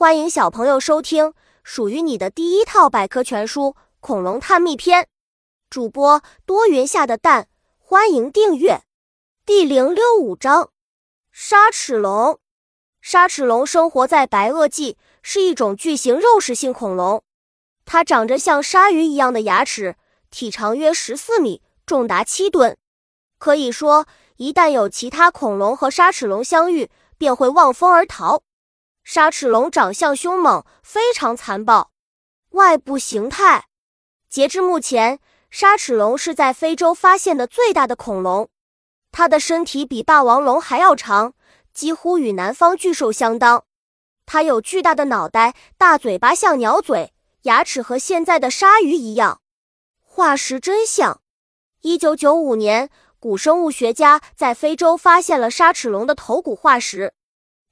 欢迎小朋友收听属于你的第一套百科全书《恐龙探秘篇》，主播多云下的蛋，欢迎订阅。第零六五章：沙齿龙。沙齿龙生活在白垩纪，是一种巨型肉食性恐龙。它长着像鲨鱼一样的牙齿，体长约十四米，重达七吨。可以说，一旦有其他恐龙和沙齿龙相遇，便会望风而逃。沙齿龙长相凶猛，非常残暴。外部形态，截至目前，沙齿龙是在非洲发现的最大的恐龙。它的身体比霸王龙还要长，几乎与南方巨兽相当。它有巨大的脑袋，大嘴巴像鸟嘴，牙齿和现在的鲨鱼一样。化石真相：一九九五年，古生物学家在非洲发现了沙齿龙的头骨化石。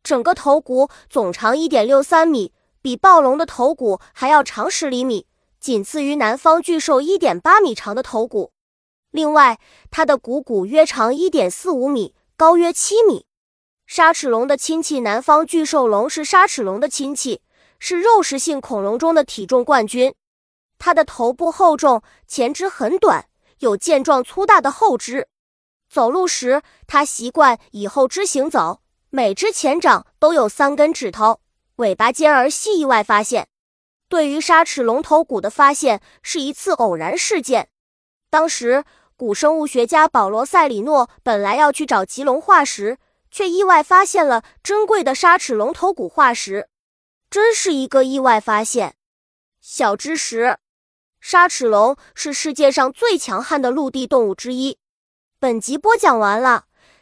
整个头骨总长一点六三米，比暴龙的头骨还要长十厘米，仅次于南方巨兽一点八米长的头骨。另外，它的股骨约长一点四五米，高约七米。沙齿龙的亲戚南方巨兽龙是沙齿龙的亲戚，是肉食性恐龙中的体重冠军。它的头部厚重，前肢很短，有健壮粗大的后肢。走路时，它习惯以后肢行走。每只前掌都有三根指头，尾巴尖而细。意外发现，对于鲨齿龙头骨的发现是一次偶然事件。当时，古生物学家保罗·塞里诺本来要去找棘龙化石，却意外发现了珍贵的鲨齿龙头骨化石，真是一个意外发现。小知识：鲨齿龙是世界上最强悍的陆地动物之一。本集播讲完了。